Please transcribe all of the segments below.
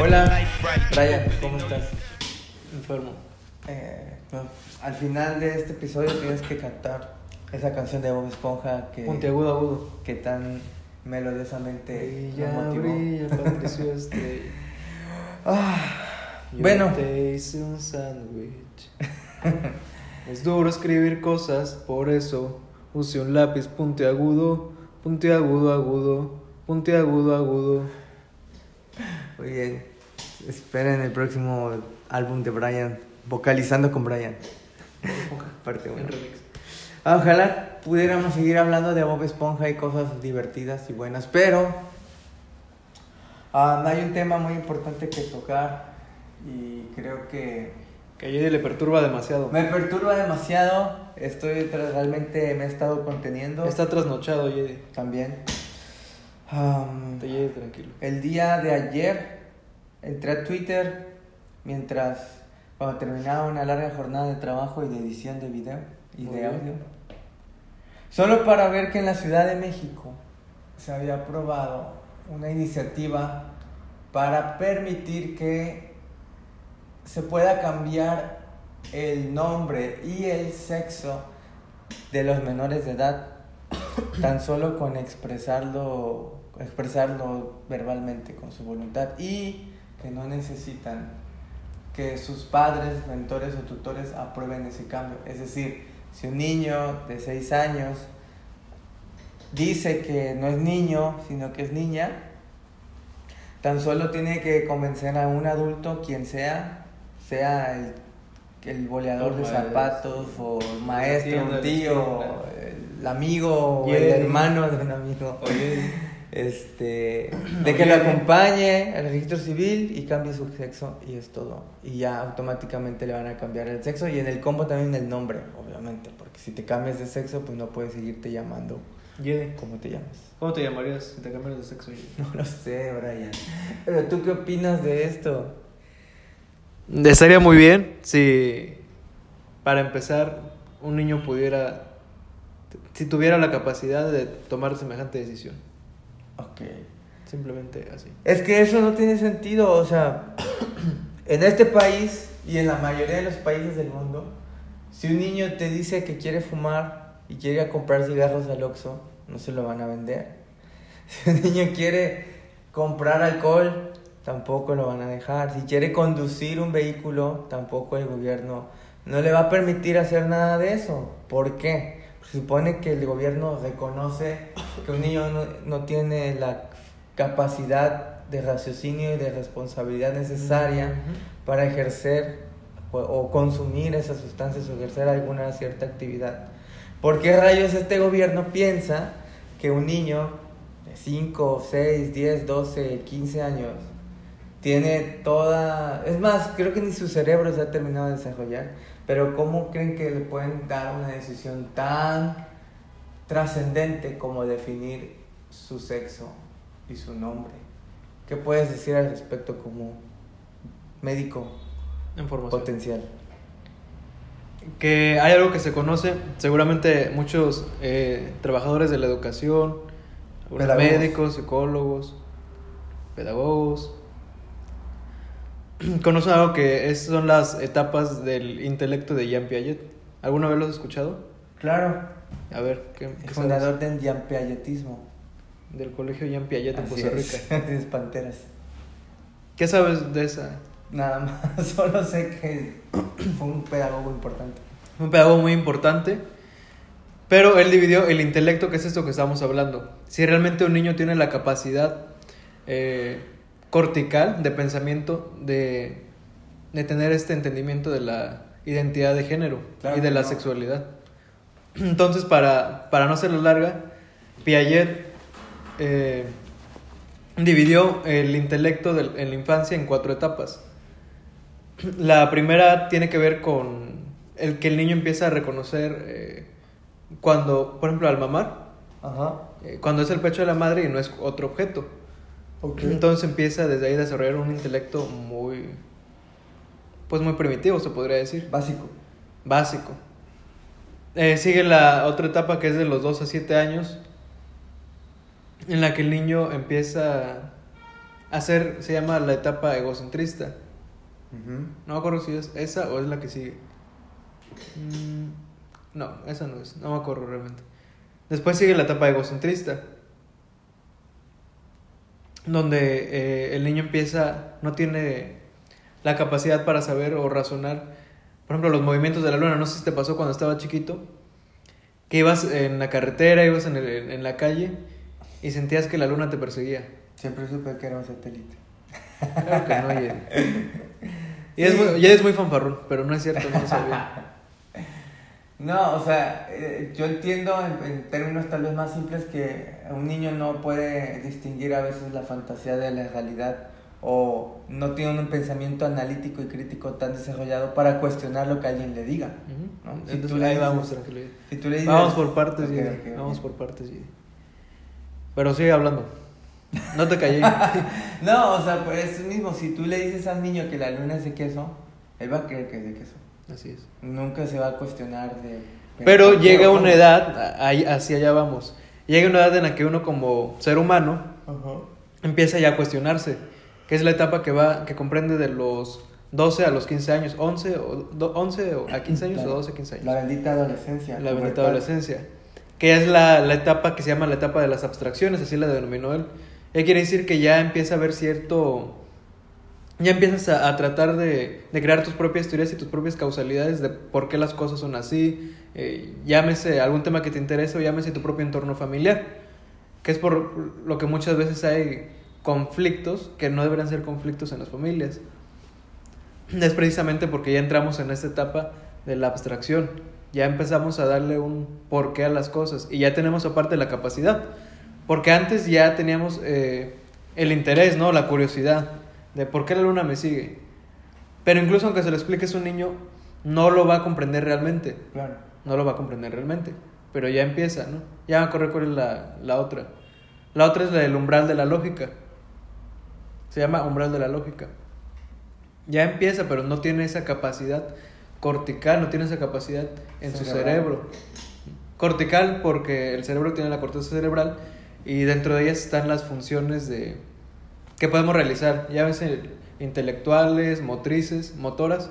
Hola, life right. Brian, ¿cómo estás? Enfermo. Eh, no, al final de este episodio tienes que cantar esa canción de Bob Esponja que, Puntiagudo agudo. que tan melodiosamente Brilla, motivó. brilla, Patricio Estrella. Ah, bueno, te hice un sándwich. es duro escribir cosas, por eso use un lápiz puntiagudo, puntiagudo, agudo, puntiagudo, agudo. muy bien. Esperen el próximo álbum de Brian, vocalizando con Brian. Parte uno. En remix. Ah, Ojalá pudiéramos seguir hablando de Bob Esponja y cosas divertidas y buenas, pero ah, hay un tema muy importante que tocar y creo que Que a Jedi le perturba demasiado. me perturba demasiado. Estoy realmente me he estado conteniendo Está trasnochado, Jedi. también. Te tranquilo. el día de ayer entré a Twitter mientras terminaba una larga jornada de trabajo y de edición de video y Muy de bien. audio. Solo para ver que en la Ciudad de México se había aprobado una iniciativa para permitir que se pueda cambiar el nombre y el sexo de los menores de edad tan solo con expresarlo expresarlo verbalmente con su voluntad y que no necesitan que sus padres, mentores o tutores aprueben ese cambio. Es decir, si un niño de 6 años dice que no es niño, sino que es niña, tan solo tiene que convencer a un adulto, quien sea, sea el, el boleador de zapatos o maestro, un tío. El amigo o el hermano de un amigo. Oye, este de que lo acompañe al registro civil y cambie su sexo y es todo. Y ya automáticamente le van a cambiar el sexo y en el combo también el nombre obviamente porque si te cambias de sexo pues no puedes seguirte llamando Jedi. como te llamas. ¿Cómo te llamarías si te cambiaras de sexo, Jedi? no lo sé Brian pero tú qué opinas de esto Estaría muy bien si, para empezar, un niño pudiera, si tuviera la capacidad de tomar semejante decisión. Ok. Simplemente así. Es que eso no tiene sentido, o sea, en este país y en la mayoría de los países del mundo, si un niño te dice que quiere fumar y quiere ir a comprar cigarros al Oxxo, no se lo van a vender. Si un niño quiere comprar alcohol, tampoco lo van a dejar. Si quiere conducir un vehículo, tampoco el gobierno no le va a permitir hacer nada de eso. ¿Por qué? Supone que el gobierno reconoce que un niño no, no tiene la capacidad de raciocinio y de responsabilidad necesaria para ejercer o, o consumir esas sustancias o ejercer alguna cierta actividad. ¿Por qué rayos este gobierno piensa que un niño de 5, 6, 10, 12, 15 años tiene toda... Es más, creo que ni su cerebro se ha terminado de desarrollar, pero ¿cómo creen que le pueden dar una decisión tan trascendente como definir su sexo y su nombre? ¿Qué puedes decir al respecto como médico Información. potencial? Que hay algo que se conoce, seguramente muchos eh, trabajadores de la educación, Pedagogos. médicos, psicólogos, pedagogos, conocen algo que es- son las etapas del intelecto de Jean Piaget. ¿Alguna vez lo has escuchado? Claro, A ver, ¿qué, el qué fundador del diampiagetismo. sabes? Del colegio Jean Piaget en Costa Rica. Panteras. ¿Qué sabes de esa? Nada más, solo sé que fue un pedagogo importante. Un pedagogo muy importante. Pero él dividió el intelecto, que es esto que estamos hablando. Si realmente un niño tiene la capacidad eh, cortical de pensamiento, de, de tener este entendimiento de la identidad de género Claro y de la no. sexualidad. Entonces, para, para no hacerlo larga, Piaget eh, dividió el intelecto en la infancia en cuatro etapas. La primera tiene que ver con el que el niño empieza a reconocer eh, cuando, por ejemplo, al mamar, Ajá. eh, cuando es el pecho de la madre y no es otro objeto. Entonces empieza desde ahí a desarrollar un intelecto muy, pues muy primitivo, se podría decir, Básico. básico. Eh, sigue la otra etapa que es de los 2 a 7 años, en la que el niño empieza hacer, se llama la etapa egocentrista. No me acuerdo si es esa o es la que sigue. Mm, no, esa no es, no me acuerdo realmente. Después sigue la etapa egocentrista, donde eh, el niño empieza, no tiene la capacidad para saber o razonar, por ejemplo, los movimientos de la luna. No sé si te pasó cuando estaba chiquito, que ibas en la carretera, ibas en, el- en la calle y sentías que la luna te perseguía. Siempre supe que era un satélite. Claro que no. Y es muy, es muy fanfarrón, pero no es cierto, no lo sabía. No, o sea, eh, yo entiendo en, en términos tal vez más simples que un niño no puede distinguir a veces la fantasía de la realidad o no tiene un pensamiento analítico y crítico tan desarrollado para cuestionar lo que alguien le diga. Si Entonces, tú le dices- vamos, tranquilo. Yedi. Si tú le dices, Vamos por partes. Vamos por partes. Pero sigue hablando. No te callé. No, o sea, por eso mismo, si tú le dices al niño que la luna es de queso, él va a creer que es de queso. Así es. Nunca se va a cuestionar de... Pero ¿por qué llega una edad, ahí, hacia allá vamos. Llega una edad en la que uno como ser humano Ajá. empieza ya a cuestionarse, que es la etapa que va que comprende de los 12 a los 15 años, 11 o do- 11 o a 15 años La- o 12 a 15 años. La bendita adolescencia. La bendita adolescencia. Que es la, la etapa que se llama la etapa de las abstracciones, así la denominó él. Ya quiere decir que ya empieza a haber cierto... Ya empiezas a, a tratar de, de crear tus propias teorías y tus propias causalidades de por qué las cosas son así. eh, llámese algún tema que te interese o llámese tu propio entorno familiar. Que es por lo que muchas veces hay conflictos que no deberían ser conflictos en las familias. Es precisamente porque ya entramos en esta etapa de la abstracción. Ya empezamos a darle un porqué a las cosas y ya tenemos aparte la capacidad. Porque antes ya teníamos eh, el interés, ¿no? La curiosidad de por qué la luna me sigue. Pero incluso aunque se lo expliques a un niño, no lo va a comprender realmente. Claro. No lo va a comprender realmente. Pero ya empieza, ¿no? Ya me acuerdo cuál es la, la otra. La otra es la del umbral de la lógica. Se llama umbral de la lógica. Ya empieza, pero no tiene esa capacidad cortical, no tiene esa capacidad en su Cerebral. cerebro. Cortical porque el cerebro tiene la corteza cerebral y dentro de ellas están las funciones de que podemos realizar. Ya ves, intelectuales, motrices, motoras,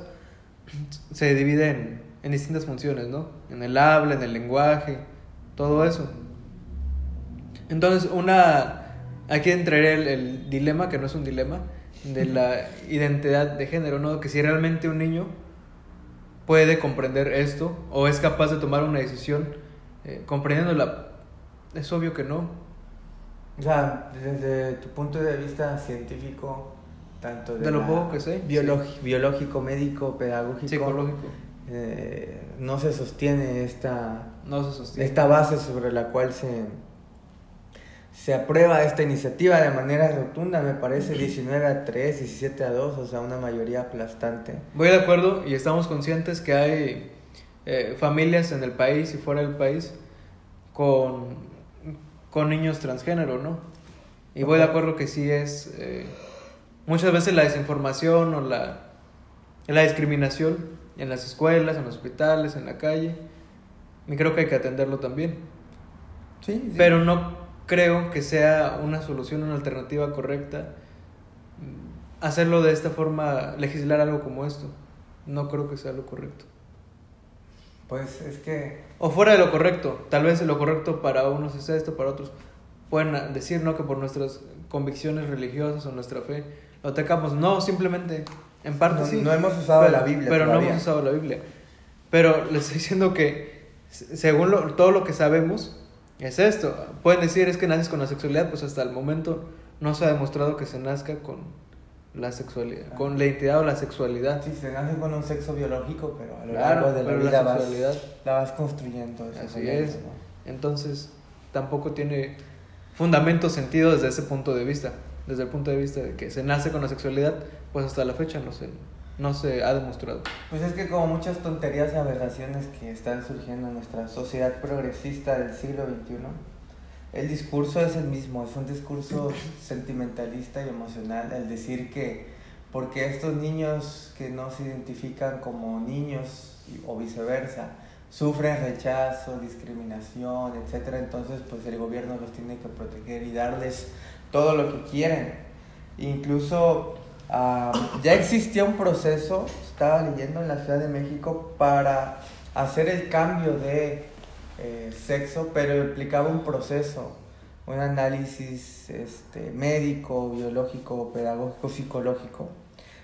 se divide en, en distintas funciones, ¿no? En el habla, en el lenguaje, todo eso. Entonces, una. Aquí entraría el, el dilema, que no es un dilema, de la identidad de género, ¿no? Que si realmente un niño puede comprender esto o es capaz de tomar una decisión eh, comprendiéndola, es obvio que no. O sea, desde tu punto de vista científico, tanto de, De lo poco que sé, biolog- biológico, médico, pedagógico, Psicológico. eh, no se sostiene esta, No se sostiene. esta base sobre la cual se, se aprueba esta iniciativa de manera rotunda, me parece 19 a 3, 17 a 2, o sea, una mayoría aplastante. Voy de acuerdo y estamos conscientes que hay eh, familias en el país y fuera del país con, con niños transgénero, ¿no? Y voy de acuerdo que sí es eh, muchas veces la desinformación o la, la discriminación en las escuelas, en los hospitales, en la calle. Y creo que hay que atenderlo también. Sí, sí. Pero no creo que sea una solución, una alternativa correcta mm, hacerlo de esta forma, legislar algo como esto. No creo que sea lo correcto. Pues es que O fuera de lo correcto, tal vez lo correcto para unos es esto, para otros pueden decir no que por nuestras convicciones religiosas o nuestra fe lo atacamos. No, simplemente en parte No- sí. no hemos usado pero, la Biblia Pero no hemos usado la Biblia. Pero les estoy diciendo que se- según lo- todo lo que sabemos es esto. Pueden decir es que naces con la sexualidad, pues hasta el momento no se ha demostrado que se nazca con la sexualidad, Ah. con la identidad o la sexualidad. sí, se nace con un sexo biológico, pero a lo Claro, largo de la vida vas, la vas construyendo. Así es. ¿no? Entonces, tampoco tiene fundamento sentido desde ese punto de vista. Desde el punto de vista de que se nace con la sexualidad, pues hasta la fecha no se, no se ha demostrado. Pues es que como muchas tonterías y aberraciones que están surgiendo en nuestra sociedad progresista del siglo XXI, el discurso es el mismo, es un discurso sentimentalista y emocional, el decir que porque estos niños que no se identifican como niños o viceversa, sufren rechazo, discriminación, etcétera, entonces pues el gobierno los tiene que proteger y darles todo lo que quieren. Incluso ah, ya existía un proceso, estaba leyendo en la Ciudad de México, para hacer el cambio de eh, sexo, pero implicaba un proceso, un análisis este, médico, biológico, pedagógico, psicológico.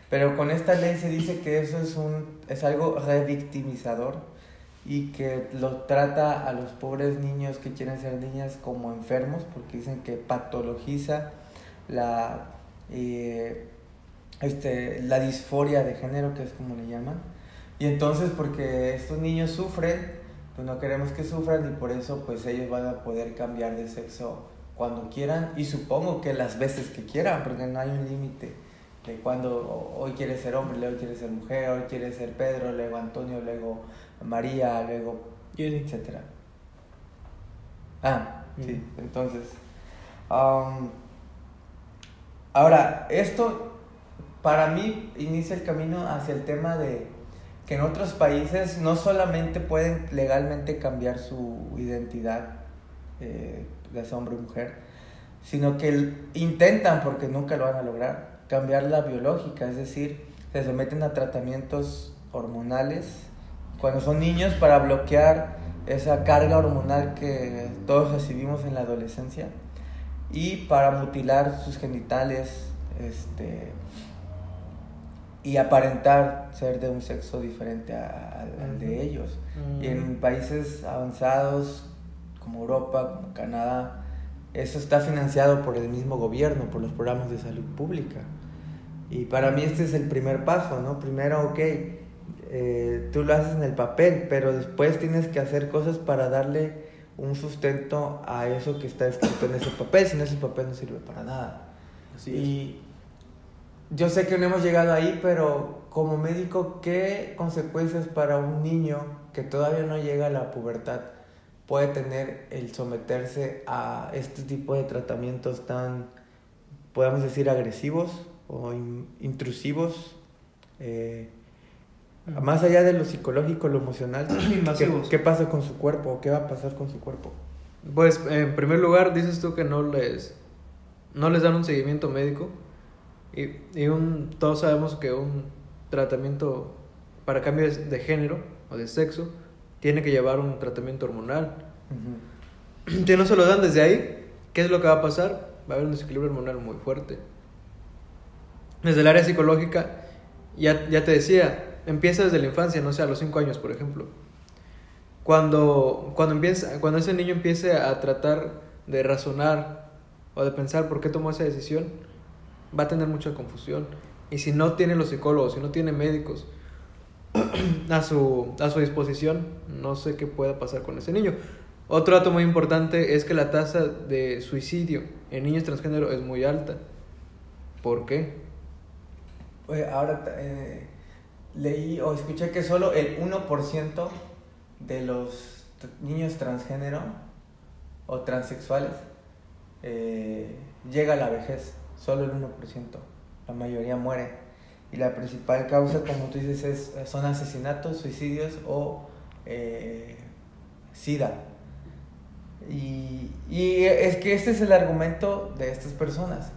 Pero con esta ley se dice que eso es, un, es algo revictimizador y que lo trata a los pobres niños que quieren ser niñas como enfermos porque dicen que patologiza la, eh, este, la disforia de género, que es como le llaman. Y entonces porque estos niños sufren, pues no queremos que sufran y por eso pues ellos van a poder cambiar de sexo cuando quieran y supongo que las veces que quieran porque no hay un límite de cuando hoy quiere ser hombre, luego quiere ser mujer, hoy quiere ser Pedro, luego Antonio, luego María, luego etcétera. Ah, sí, entonces. um, ahora, esto para mí inicia el camino hacia el tema de que en otros países no solamente pueden legalmente cambiar su identidad, eh, hombre o mujer, sino que intentan, porque nunca lo van a lograr, cambiar la biológica, es decir, se someten a tratamientos hormonales. Cuando son niños para bloquear esa carga hormonal que todos recibimos en la adolescencia y para mutilar sus genitales este, y aparentar ser de un sexo diferente a- al, al de ellos. Y en países avanzados como Europa, como Canadá, eso está financiado por el mismo gobierno, por los programas de salud pública. Y para mí este es el primer paso, ¿no? Primero, ok, eh, tú lo haces en el papel, pero después tienes que hacer cosas para darle un sustento a eso que está escrito en ese papel, si no ese papel no sirve para nada. Así es. Yo sé que no hemos llegado ahí, pero como médico, ¿qué consecuencias para un niño que todavía no llega a la pubertad puede tener el someterse a este tipo de tratamientos tan, podemos decir, agresivos o in- intrusivos? Eh, más allá de lo psicológico, lo emocional, ¿qué, qué pasa con su cuerpo? ¿Qué va a pasar con su cuerpo? Pues en primer lugar dices tú que no les no les dan un seguimiento médico y, y un todos sabemos que un tratamiento para cambios de género o de sexo tiene que llevar un tratamiento hormonal. Si no se lo dan desde ahí, ¿qué es lo que va a pasar? Va a haber un desequilibrio hormonal muy fuerte. Desde el área psicológica, ya, ya te decía, empieza desde la infancia, no sé, a los 5 años, por ejemplo. Cuando, cuando, empieza, cuando ese niño empiece a tratar de razonar o de pensar por qué tomó esa decisión, va a tener mucha confusión. Y si no tiene los psicólogos, si no tiene médicos a su, a su disposición, no sé qué pueda pasar con ese niño. Otro dato muy importante es que la tasa de suicidio en niños transgénero es muy alta. ¿Por qué? Ahora eh, leí o escuché que solo el 1% de los niños transgénero o transexuales eh, llega a la vejez, solo el 1%. La mayoría muere. Y la principal causa, como tú dices, es, son asesinatos, suicidios o eh, SIDA. Y, y es que este es el argumento de estas personas,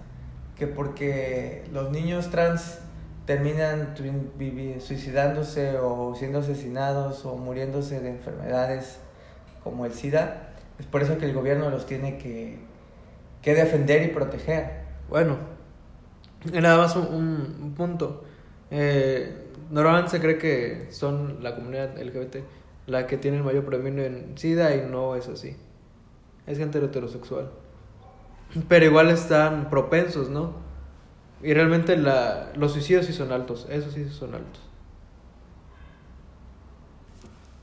que porque los niños trans terminan suicidándose o siendo asesinados o muriéndose de enfermedades como el SIDA, es por eso que el gobierno los tiene que, que defender y proteger. Bueno, nada más un, un- un punto. Eh, normalmente se cree que son la comunidad LGBT la que tiene el mayor predominio en SIDA y no es así. Es gente heterosexual. Pero igual están propensos, ¿no? Y realmente la, los suicidios sí son altos, esos sí son altos.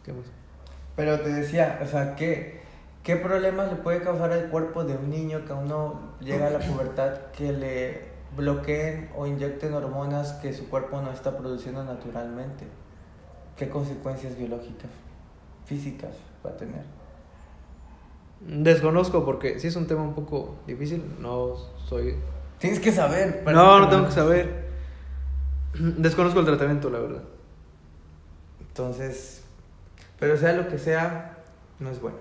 ¿Qué más? Pero te decía, o sea, ¿qué, ¿qué problemas le puede causar al cuerpo de un niño que aún no llega a la pubertad que le bloqueen o inyecten hormonas que su cuerpo no está produciendo naturalmente? ¿Qué consecuencias biológicas, físicas va a tener? Desconozco porque sí es un tema un poco difícil, no soy Tienes que saber. para No, no te tengo que saber. Desconozco el tratamiento, la verdad. Entonces, pero sea lo que sea, no es bueno.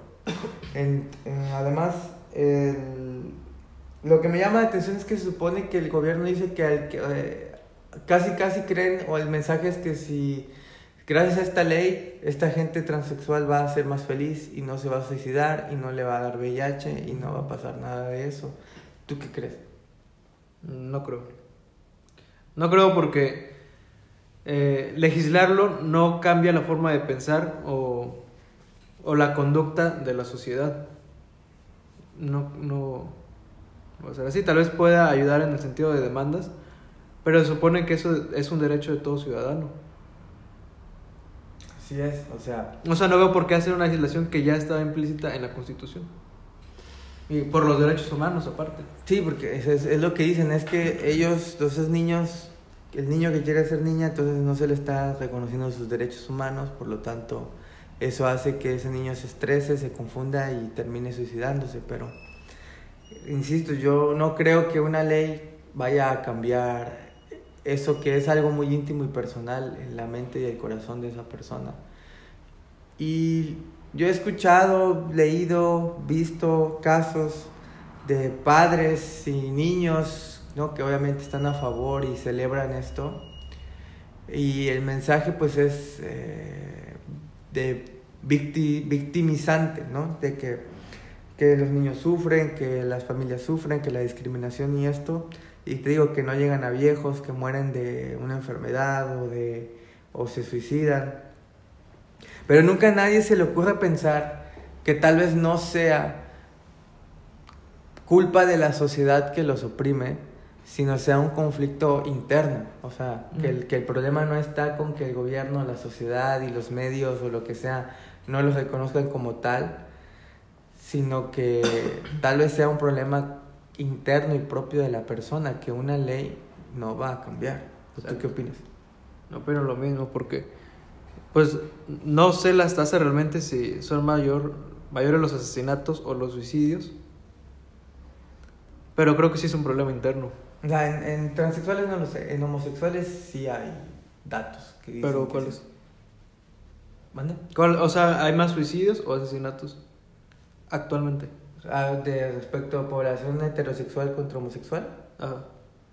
Además, lo que me llama la atención es que se supone que el gobierno dice que, al, que eh, casi casi creen o el mensaje es que si gracias a esta ley esta gente transexual va a ser más feliz y no se va a suicidar y no le va a dar VIH y no va a pasar nada de eso. ¿Tú qué crees? No creo. No creo porque eh, legislarlo no cambia la forma de pensar o, o la conducta de la sociedad. No, no, o sea, sí, tal vez pueda ayudar en el sentido de demandas, pero se supone que eso es un derecho de todo ciudadano. Así es, o sea, O sea, no veo por qué hacer una legislación que ya estaba implícita en la Constitución. Y por los derechos humanos aparte. sí, porque es, es- es lo que dicen, es que ellos, esos niños, el niño que quiere ser niña, entonces no se le está reconociendo sus derechos humanos, por lo tanto, eso hace que ese niño se estrese, se confunda y termine suicidándose, pero, insisto, yo no creo que una ley vaya a cambiar eso que es algo muy íntimo y personal en la mente y el corazón de esa persona. Y yo he escuchado, leído, visto casos de padres y niños, ¿no? Que obviamente están a favor y celebran esto. Y el mensaje pues es eh, de victi- victimizante, ¿no? De que, que los niños sufren, que las familias sufren, que la discriminación y esto. Y te digo que no llegan a viejos, que mueren de una enfermedad o, de, o se suicidan. Pero nunca a nadie se le ocurre pensar que tal vez no sea culpa de la sociedad que los oprime, sino sea un conflicto interno. O sea, que, el, que el problema no está con que el gobierno, la sociedad y los medios o lo que sea no los reconozcan como tal, sino que tal vez sea un problema interno y propio de la persona, que una ley no va a cambiar. ¿Tú Exacto. qué opinas? No, pero lo mismo porque, pues, no sé las tasas realmente si son mayor, mayores los asesinatos o los suicidios. Pero creo que sí es un problema interno. O sea, en, en transexuales no lo sé, en homosexuales sí hay datos. Que dicen Pero ¿cuáles? ¿Mande? ¿Cuál- o sea, ¿hay más suicidios o asesinatos actualmente? Ah, de respecto a población heterosexual contra homosexual. Ajá.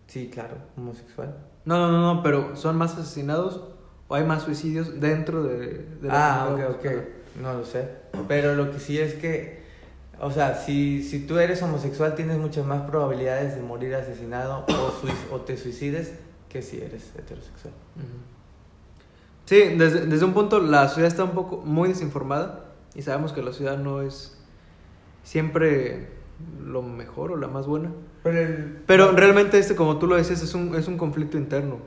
Sí, claro, homosexual. No, no, no, no, pero ¿son más asesinados o hay más suicidios dentro de, de la ah, ok, ok. No lo sé. Pero lo que sí es que, o sea, si, si tú eres homosexual tienes muchas más probabilidades de morir asesinado o, o te suicides que si eres heterosexual. Sí, desde, desde un punto la ciudad está un poco muy desinformada y sabemos que la ciudad no es siempre lo mejor o la más buena. Pero, el, Pero realmente este, como tú lo dices, es un, es un conflicto interno.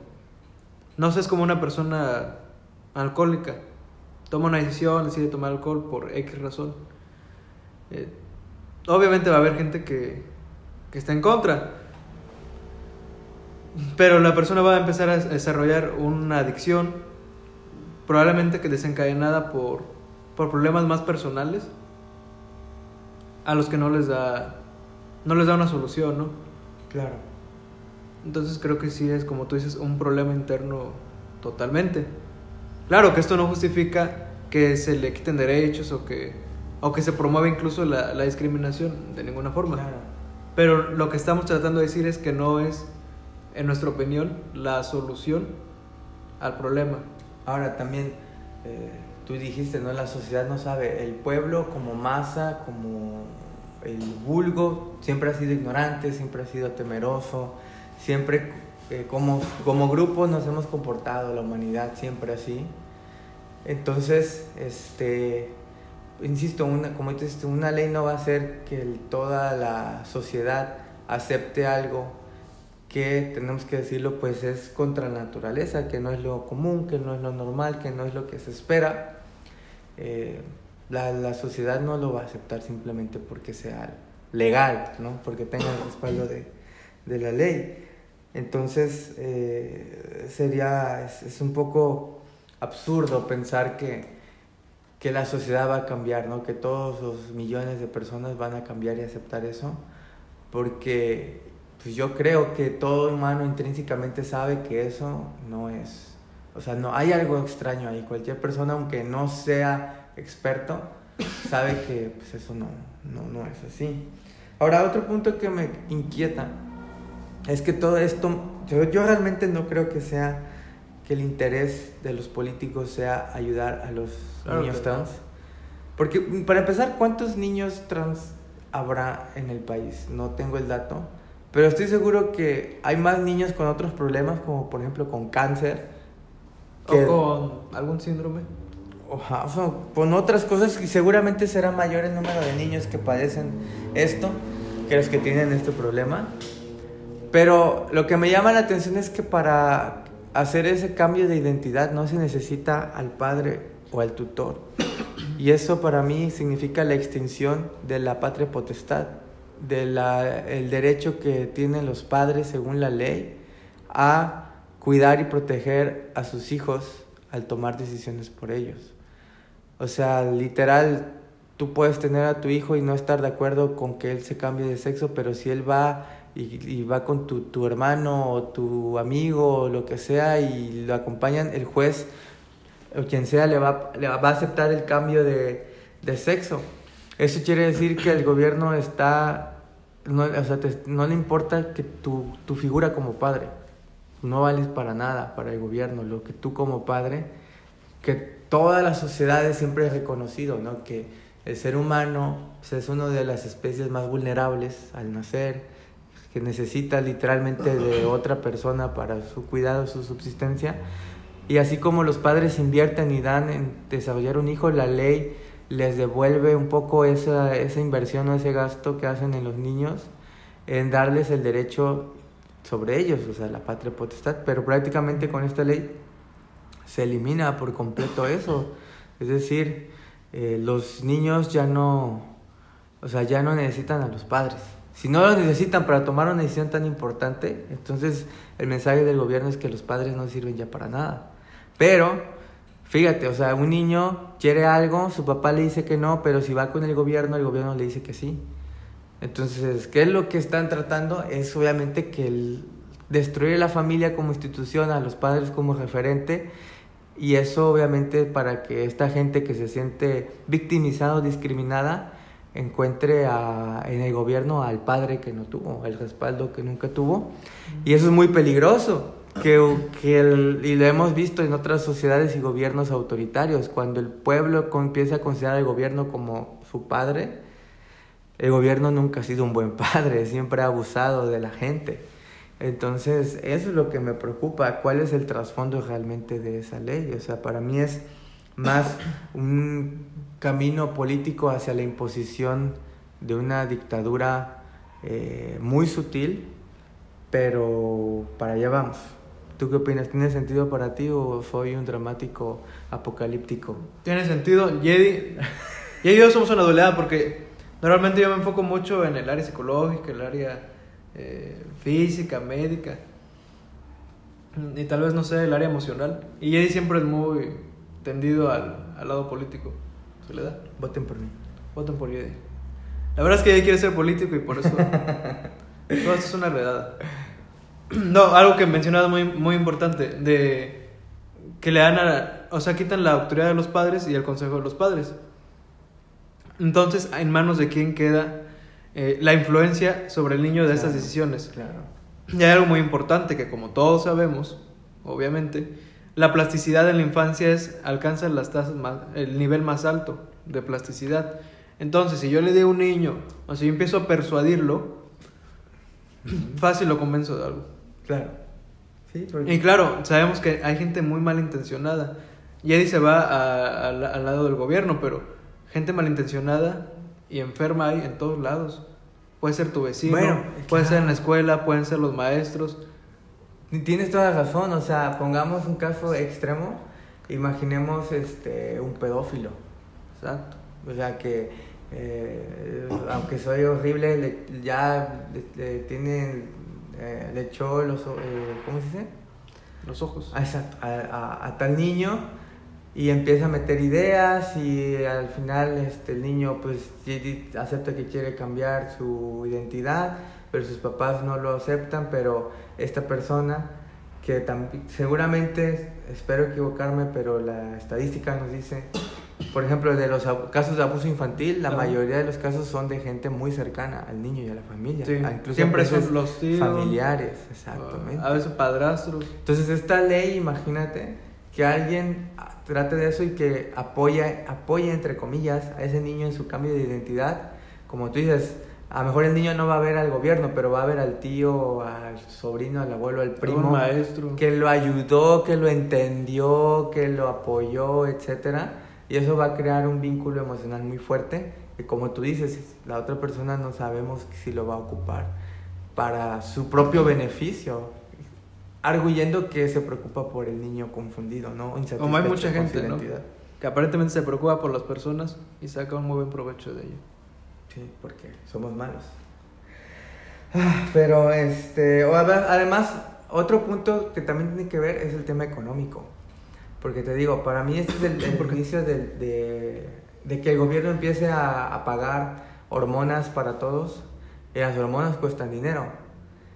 No sé, es como una persona alcohólica. Toma una decisión, decide tomar alcohol por X razón. Eh, obviamente va a haber gente que, que está en contra. Pero la persona va a empezar a desarrollar una adicción, probablemente que desencadenada por, por problemas más personales, a los que no les da, no les da una solución, ¿no? Claro. Entonces creo que sí es, como tú dices, un problema interno totalmente. Claro que esto no justifica que se le quiten derechos o que, o que se promueva incluso la, la discriminación de ninguna forma. Claro. Pero lo que estamos tratando de decir es que no es, en nuestra opinión, la solución al problema. Ahora también, eh, tú dijiste, ¿no? La sociedad no sabe. El pueblo como masa, como el vulgo, siempre ha sido ignorante, siempre ha sido temeroso, siempre eh, como, como grupo nos hemos comportado, la humanidad siempre así. Entonces, este, insisto, una, como dices, una ley no va a hacer que toda la sociedad acepte algo que tenemos que decirlo, pues es contra la naturaleza, que no es lo común, que no es lo normal, que no es lo que se espera. Eh, la, la sociedad no lo va a aceptar simplemente porque sea legal, ¿no? porque tenga el respaldo de, de la ley. Entonces, eh, sería, es, es un poco absurdo pensar que, que la sociedad va a cambiar, ¿no? que todos los millones de personas van a cambiar y aceptar eso, porque pues yo creo que todo humano intrínsecamente sabe que eso no es, o sea, no hay algo extraño ahí. Cualquier persona, aunque no sea experto, sabe que pues, eso no, no, no es así. Ahora, otro punto que me inquieta es que todo esto, yo, yo realmente no creo que sea que el interés de los políticos sea ayudar a los Claro niños trans. Porque, para empezar, ¿cuántos niños trans habrá en el país? No tengo el dato. Pero estoy seguro que hay más niños con otros problemas, como por ejemplo con cáncer. que- O con algún síndrome. Oja, o sea, con otras cosas y seguramente será mayor el número de niños que padecen esto que los que tienen este problema. Pero lo que me llama la atención es que para hacer ese cambio de identidad no se necesita al padre o al tutor. Y eso para mí significa la extinción de la patria potestad, del el derecho que tienen los padres según la ley a cuidar y proteger a sus hijos al tomar decisiones por ellos. O sea, literal, tú puedes tener a tu hijo y no estar de acuerdo con que él se cambie de sexo, pero si él va y, y va con tu, tu hermano o tu amigo o lo que sea y lo acompañan, el juez o quien sea le va, le va a aceptar el cambio de, de sexo. Eso quiere decir que el gobierno está, no, o sea, te- no le importa que tu, tu figura como padre, no vales para nada para el gobierno, lo que tú como padre, que toda la sociedad siempre reconocido, ¿no? Que el ser humano pues, es una de las especies más vulnerables al nacer, que necesita literalmente de otra persona para su cuidado, su subsistencia. Y así como los padres invierten y dan en desarrollar un hijo, la ley les devuelve un poco esa, esa inversión o ese gasto que hacen en los niños en darles el derecho sobre ellos, o sea, la patria potestad. Pero prácticamente con esta ley se elimina por completo eso. Es decir, eh, los niños ya no, o sea, ya no necesitan a los padres. Si no los necesitan para tomar una decisión tan importante, entonces el mensaje del gobierno es que los padres no sirven ya para nada. Pero, fíjate, o sea, un niño quiere algo, su papá le dice que no, pero si va con el gobierno, el gobierno le dice que sí. Entonces, ¿qué es lo que están tratando? Es obviamente que el destruir la familia como institución, a los padres como referente, y eso obviamente para que esta gente que se siente victimizada o discriminada encuentre a- en el gobierno al padre que no tuvo, el respaldo que nunca tuvo. Y eso es muy peligroso, que, que el- y lo hemos visto en otras sociedades y gobiernos autoritarios, cuando el pueblo empieza a considerar al gobierno como su padre, el gobierno nunca ha sido un buen padre, siempre ha abusado de la gente. Entonces, eso es lo que me preocupa, cuál es el trasfondo realmente de esa ley. O sea, para mí es más un camino político hacia la imposición de una dictadura eh, muy sutil, pero para allá vamos. ¿Tú qué opinas? ¿Tiene sentido para ti o soy un dramático apocalíptico? Tiene sentido. Jedi, y yo somos una doleada porque normalmente yo me enfoco mucho en el área psicológica, el área eh, física, médica. Y tal vez, no sé, el área emocional. Y Jedi siempre es muy tendido al, al lado político. ¿Se le da? Voten por mí. Voten por Jedi. La verdad es que Jedi quiere ser político y por eso. todo esto es una redada. No, algo que mencionado muy, muy importante. De que le dan a. O sea, quitan la autoridad de los padres y el consejo de los padres. Entonces, ¿en manos de quién queda eh, la influencia sobre el niño de estas Claro. decisiones? Claro. Y hay algo muy importante que como todos sabemos, obviamente, la plasticidad en la infancia es alcanza las tasas más, el nivel más alto de plasticidad. Entonces, si yo le digo a un niño, o si yo empiezo a persuadirlo, fácil lo convenzo de algo. Claro. Sí, porque- Y claro, sabemos que hay gente muy malintencionada. Y Eddie se va a- al lado del gobierno, pero gente malintencionada y enferma hay en todos lados. Puede ser tu vecino, Bueno, puede ser en la escuela, pueden ser los maestros. Tienes toda la razón, o sea, pongamos un caso extremo, imaginemos este un pedófilo, Exacto. o sea que eh, aunque soy horrible, le- ya le, le tienen, eh, le echó los, eh, ¿cómo se dice? Los ojos. a, exacto, a, a- a tal niño y empieza a meter ideas y al final este, el niño pues acepta que quiere cambiar su identidad, pero sus papás no lo aceptan, pero esta persona que seguramente, espero equivocarme, pero la estadística nos dice por ejemplo, de los casos de abuso infantil, la mayoría de los casos son de gente muy cercana al niño y a la familia. Sí, Ah, Incluso siempre son los tíos. familiares, exactamente. A veces padrastros. Entonces esta ley, imagínate que alguien trate de eso y que apoya, apoye entre comillas a ese niño en su cambio de identidad. Como tú dices, a lo mejor el niño no va a ver al gobierno, pero va a ver al tío, al sobrino, al abuelo, al primo, Un maestro. que lo ayudó, que lo entendió, que lo apoyó, etcétera. Y eso va a crear un vínculo emocional muy fuerte. Que como tú dices, la otra persona no sabemos si lo va a ocupar para su propio beneficio, arguyendo que se preocupa por el niño confundido, ¿no? Como hay mucha gente, ¿no? Que aparentemente se preocupa por las personas y saca un muy buen provecho de ello. Sí, porque somos malos. Ah, Pero este, además, otro punto que también tiene que ver es el tema económico. Porque te digo, para mí este es el, el inicio de, de que el gobierno empiece a, a pagar hormonas para todos. Y las hormonas cuestan dinero.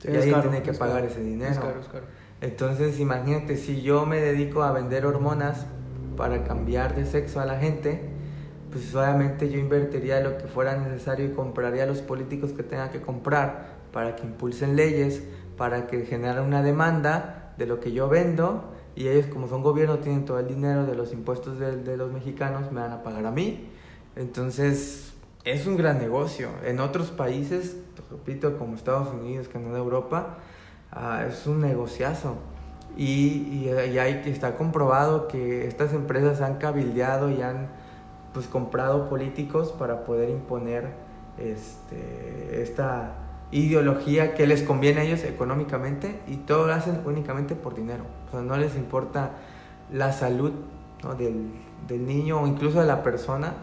Y es alguien caro, tiene que es pagar caro. ese dinero. Es caro, es caro. Entonces, imagínate, si yo me dedico a vender hormonas para cambiar de sexo a la gente, pues obviamente yo invertiría lo que fuera necesario y compraría a los políticos que tenga que comprar para que impulsen leyes, para que generen una demanda de lo que yo vendo y ellos como son gobierno tienen todo el dinero de los impuestos de, de los mexicanos, me van a pagar a mí. Entonces, es un gran negocio. En otros países, repito, como Estados Unidos, Canadá, Europa, ah, es un negociazo. Y, y, y hay está comprobado que estas empresas han cabildeado y han pues comprado políticos para poder imponer este, esta ideología que les conviene a ellos económicamente y todo lo hacen únicamente por dinero. O sea, no les importa la salud ¿no? del, del niño o incluso de la persona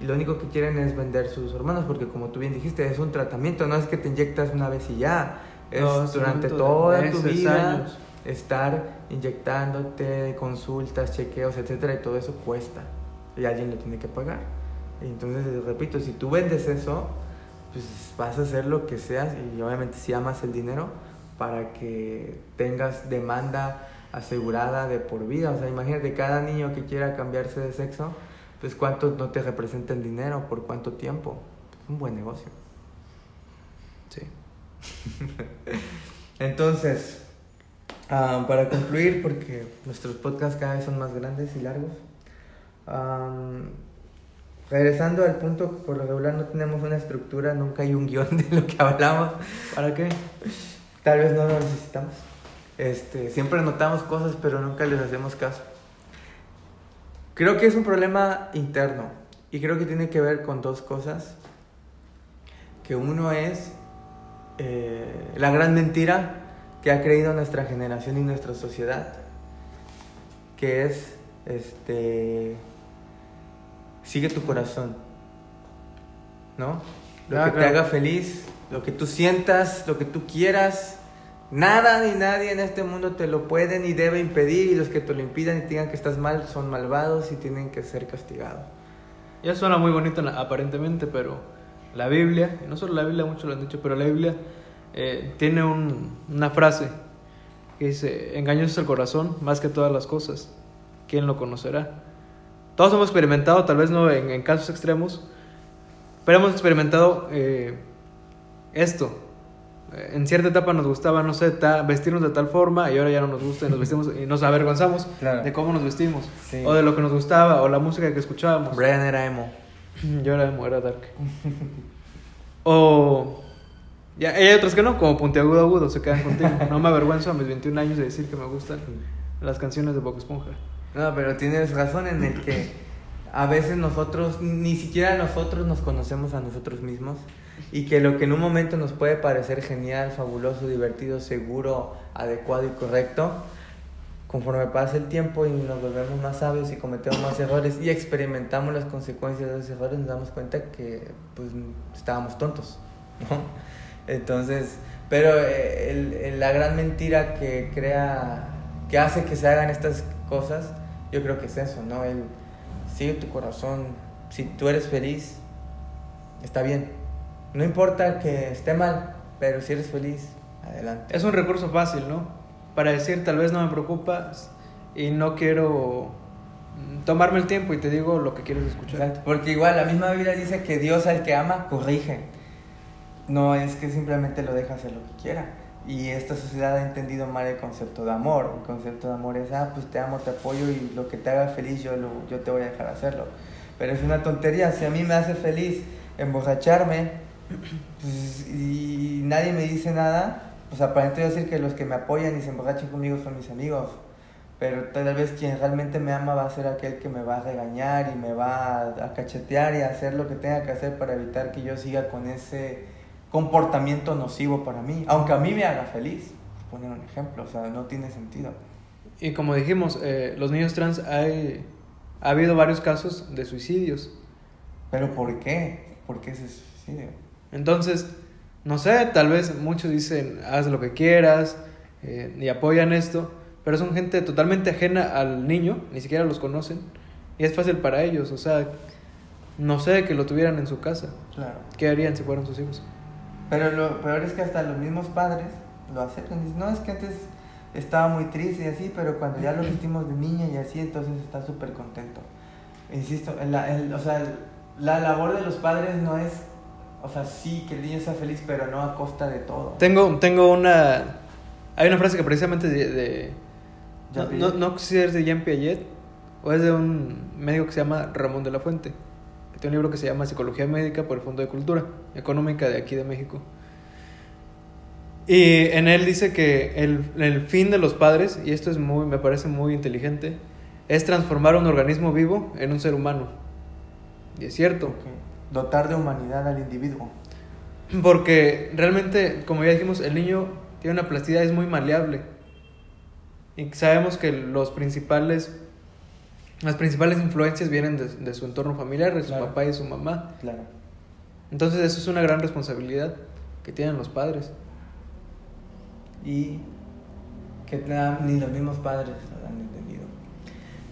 y lo único que quieren es vender sus hormonas porque como tú bien dijiste es un tratamiento, no es que te inyectas una vez y ya, es No, durante toda tu vida años. estar inyectándote, consultas, chequeos, etcétera, y todo eso cuesta. Y alguien lo tiene que pagar. Y entonces, repito, si tú vendes eso, pues vas a hacer lo que seas y obviamente si amas el dinero para que tengas demanda asegurada de por vida. O sea, imagínate, cada niño que quiera cambiarse de sexo, pues cuánto no te representa el dinero, por cuánto tiempo. Es un buen negocio. Sí. Entonces, ah, para concluir, porque nuestros podcasts cada vez son más grandes y largos, am, regresando al punto que por lo regular no tenemos una estructura, nunca hay un guion de lo que hablamos, ¿Para qué? tal vez no lo necesitamos. Este, siempre notamos cosas, pero nunca les hacemos caso. Creo que es un problema interno y creo que tiene que ver con dos cosas. Que uno es eh, la gran mentira que ha creído nuestra generación y nuestra sociedad, que es este sigue tu corazón, ¿no? Lo Ah, que te haga feliz, lo que tú sientas, lo que tú quieras. Nada ni nadie en este mundo te lo puede ni debe impedir y los que te lo impidan y digan que estás mal son malvados y tienen que ser castigados. Ya suena muy bonito aparentemente, pero la Biblia, no solo la Biblia, muchos lo han dicho, pero la Biblia eh, tiene un- una frase que dice, engañoso es el corazón más que todas las cosas, ¿quién lo conocerá? Todos hemos experimentado, tal vez no en, en casos extremos, pero hemos experimentado eh, esto. En cierta etapa nos gustaba, no sé, ta- vestirnos de tal forma y ahora ya no nos gusta y nos vestimos y nos avergonzamos Claro. de cómo nos vestimos Sí. o de lo que nos gustaba o la música que escuchábamos. Brian era emo. Yo era emo, era dark. o. Ya, hay otros que no, como puntiagudo agudo, se quedan contigo. No me avergüenzo a mis 21 años de decir que me gustan las canciones de Bob Esponja. No, pero tienes razón en el que a veces nosotros, ni siquiera nosotros nos conocemos a nosotros mismos y que lo que en un momento nos puede parecer genial, fabuloso, divertido, seguro, adecuado y correcto, conforme pasa el tiempo y nos volvemos más sabios y cometemos más errores y experimentamos las consecuencias de esos errores, nos damos cuenta que pues estábamos tontos, ¿no? Entonces, pero eh, el- el- la gran mentira que crea, que hace que se hagan estas cosas, yo creo que es eso, ¿no? El sigue tu corazón, si tú eres feliz, está bien. No importa que esté mal, pero si eres feliz, adelante. Es un recurso fácil, ¿no? Para decir, tal vez no me preocupa y no quiero mm, tomarme el tiempo y te digo lo que quieres escuchar. Exacto, porque igual la misma Biblia dice que Dios al que ama corrige. No es que simplemente lo deja hacer lo que quiera. Y esta sociedad ha entendido mal el concepto de amor. El concepto de amor es, ah, pues te amo, te apoyo y lo que te haga feliz yo, lo, yo te voy a dejar hacerlo. Pero es una tontería. Si a mí me hace feliz emborracharme pues, y nadie me dice nada, pues aparentemente decir que los que me apoyan y se emborrachan conmigo son mis amigos. Pero tal vez quien realmente me ama va a ser aquel que me va a regañar y me va a cachetear y a hacer lo que tenga que hacer para evitar que yo siga con ese comportamiento nocivo para mí, aunque a mí me haga feliz, por poner un ejemplo, o sea, no tiene sentido. Y como dijimos, eh, los niños trans hay, ha habido varios casos de suicidios. Pero ¿por qué? ¿Por qué ese suicidio? Entonces, no sé, tal vez muchos dicen, haz lo que quieras eh, y apoyan esto, pero son gente totalmente ajena al niño, ni siquiera los conocen, y es fácil para ellos, o sea, no sé que lo tuvieran en su casa. Claro. ¿Qué harían si fueran sus hijos? Pero lo peor es que hasta los mismos padres lo aceptan. Dicen, no, es que antes estaba muy triste y así, pero cuando ya lo vestimos de niña y así, entonces está súper contento. Insisto, la, el- o sea, la labor de los padres no es, o sea, sí, que el niño sea feliz, pero no a costa de todo. Tengo, tengo una... Hay una frase que precisamente de... de- no, no, no sé si es de Jean Piaget o es de un médico que se llama Ramón de la Fuente, que tiene un libro que se llama Psicología Médica por el Fondo de Cultura Económica de aquí de México. Y en él dice que el, el fin de los padres, y esto es muy, me parece muy inteligente, es transformar un organismo vivo en un ser humano. Y es cierto. Ok. Dotar de humanidad al individuo. Porque realmente, como ya dijimos, el niño tiene una plasticidad, es muy maleable. Y sabemos que los principales, las principales influencias vienen de, de su entorno familiar, de su Claro. papá y de su mamá. Claro. Entonces eso es una gran responsabilidad que tienen los padres. y que ni los mismos padres lo han entendido.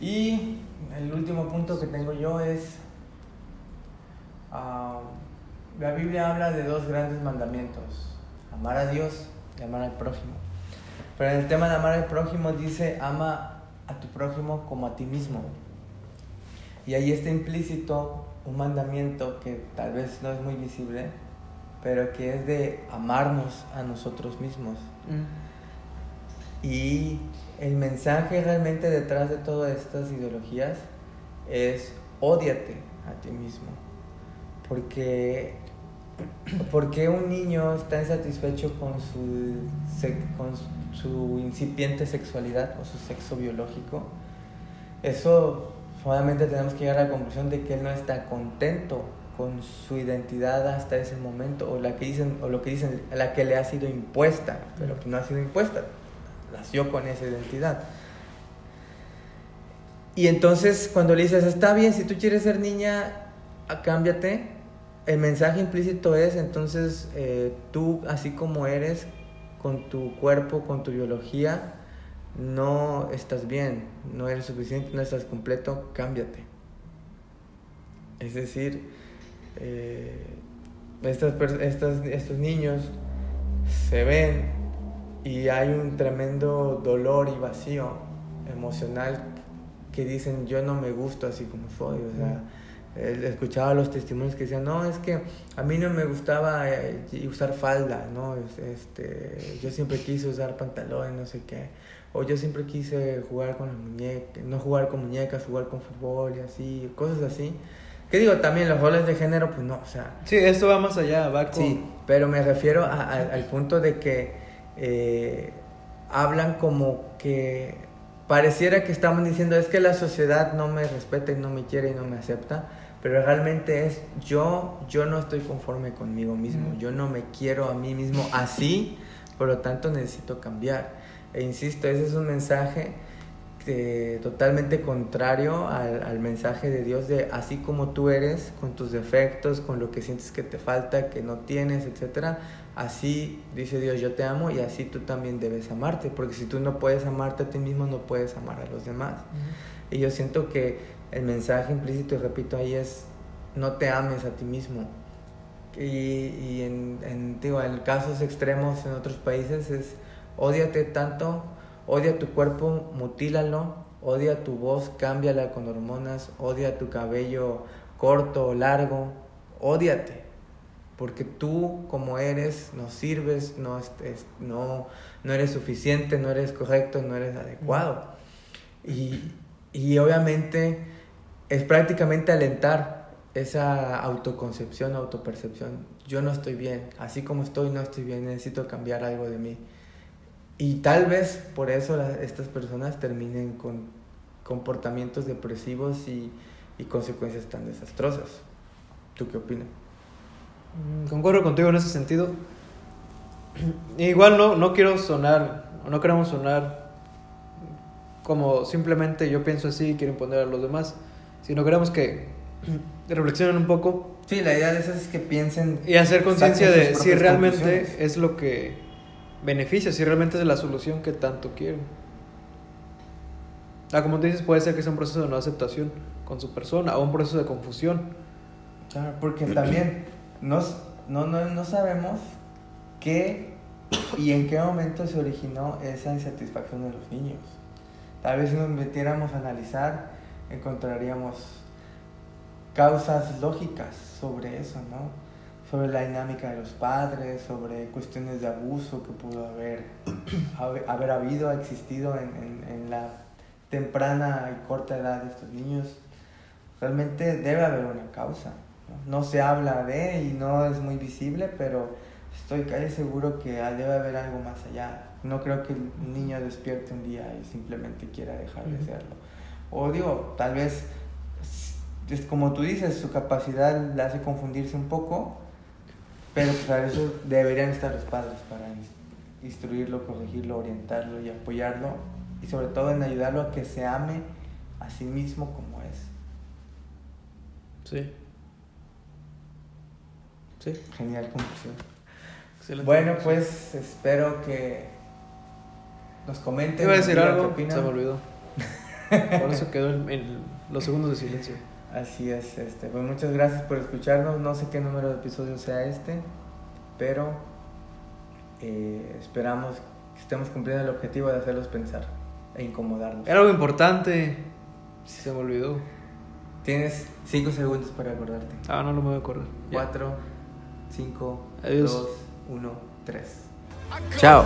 Y el último punto que tengo yo es, ah, la Biblia habla de dos grandes mandamientos, amar a Dios y amar al prójimo. Pero en el tema de amar al prójimo dice, ama a tu prójimo como a ti mismo. Y ahí está implícito un mandamiento que tal vez no es muy visible, pero que es de amarnos a nosotros mismos. Y el mensaje realmente detrás de todas estas ideologías es ódiate a ti mismo. Porque, porque un niño está insatisfecho con su, con su incipiente sexualidad o su sexo biológico. Eso solamente tenemos que llegar a la conclusión de que él no está contento con su identidad hasta ese momento o la que dicen o lo que dicen la que le ha sido impuesta pero que no ha sido impuesta nació con esa identidad y entonces cuando le dices está bien si tú quieres ser niña cámbiate el mensaje implícito es entonces eh, tú así como eres con tu cuerpo con tu biología no estás bien no eres suficiente no estás completo cámbiate. Es decir eh, estas, estas- estos niños se ven y hay un tremendo dolor y vacío emocional que dicen yo no me gusto así como soy, escuchaba los testimonios que decían, no, es que a mí no me gustaba eh, usar falda, ¿no? Es- Este, yo siempre quise usar pantalones, no sé qué, o yo siempre quise jugar con las muñecas, no jugar con muñecas, jugar con fútbol y así, cosas así. Que digo, también los roles de género, pues no, o sea, Sí, esto va más allá, va con... Sí, pero me refiero a- a- al punto de que eh, hablan como que pareciera que estamos diciendo es que la sociedad no me respeta y no me quiere y no me acepta, pero realmente es yo, yo no estoy conforme conmigo mismo, yo no me quiero a mí mismo así, por lo tanto necesito cambiar. E insisto, ese es un mensaje que- totalmente contrario al, al mensaje de Dios de así como tú eres, con tus defectos, con lo que sientes que te falta, que no tienes, etcétera, así dice Dios, yo te amo y así tú también debes amarte, porque si tú no puedes amarte a ti mismo, no puedes amar a los demás. Y yo siento que el mensaje implícito, repito ahí, es no te ames a ti mismo. Y, y en, en, en casos extremos en otros países es ódiate tanto, odia tu cuerpo, mutílalo odia tu voz, cámbiala con hormonas, odia tu cabello corto o largo, ódiate. Porque tú como eres no sirves, no, estés- no, no eres suficiente, no eres correcto, no eres adecuado. Y, y obviamente es prácticamente alentar esa autoconcepción, autopercepción. Yo no estoy bien, así como estoy no estoy bien, necesito cambiar algo de mí. Y tal vez por eso estas personas terminen con comportamientos depresivos y, y consecuencias tan desastrosas. ¿Tú qué opinas? Mm, Concuerdo contigo en ese sentido. Igual no, no quiero sonar, no queremos sonar como simplemente yo pienso así y quiero imponer a los demás, sino queremos que reflexionen un poco Sí, la idea de eso es que piensen y hacer conciencia de si realmente es lo que beneficia, si realmente es la solución que tanto quieren. Ah, como tú dices, puede ser que sea un proceso de no aceptación con su persona o un proceso de confusión. Claro, porque también nos, no, no, no sabemos qué y en qué momento se originó esa insatisfacción de los niños. Tal vez si nos metiéramos a analizar, encontraríamos causas lógicas sobre eso, ¿no? Sobre la dinámica de los padres, sobre cuestiones de abuso que pudo haber, haber, habido, existido en, en, en la temprana y corta edad de estos niños. Realmente debe haber una causa. ¿no? No se habla de y no es muy visible, pero estoy casi seguro que debe haber algo más allá. No creo que el niño despierte un día y simplemente quiera dejar de serlo. O digo, tal vez, es como tú dices, su capacidad le hace confundirse un poco, pero pues para eso deberían estar los padres, para ins- instruirlo, corregirlo, orientarlo y apoyarlo, y sobre todo en ayudarlo a que se ame a sí mismo como es. Sí. Sí. Genial conclusión. Excelente. Bueno, pues espero que nos comenten. Iba a decir algo, se me olvidó. Por eso quedó en, en los segundos de silencio. Así es, este, pues muchas gracias por escucharnos. No sé qué número de episodio sea este, pero eh, esperamos que estemos cumpliendo el objetivo de hacerlos pensar e incomodarnos. Era algo importante. Se me olvidó. Tienes 5 segundos para acordarte. Ah, no lo me voy a acordar. Ya. 4, 5, Adiós. 2, 1, 3. Chao.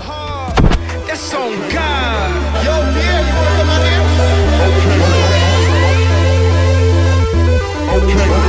Thank you.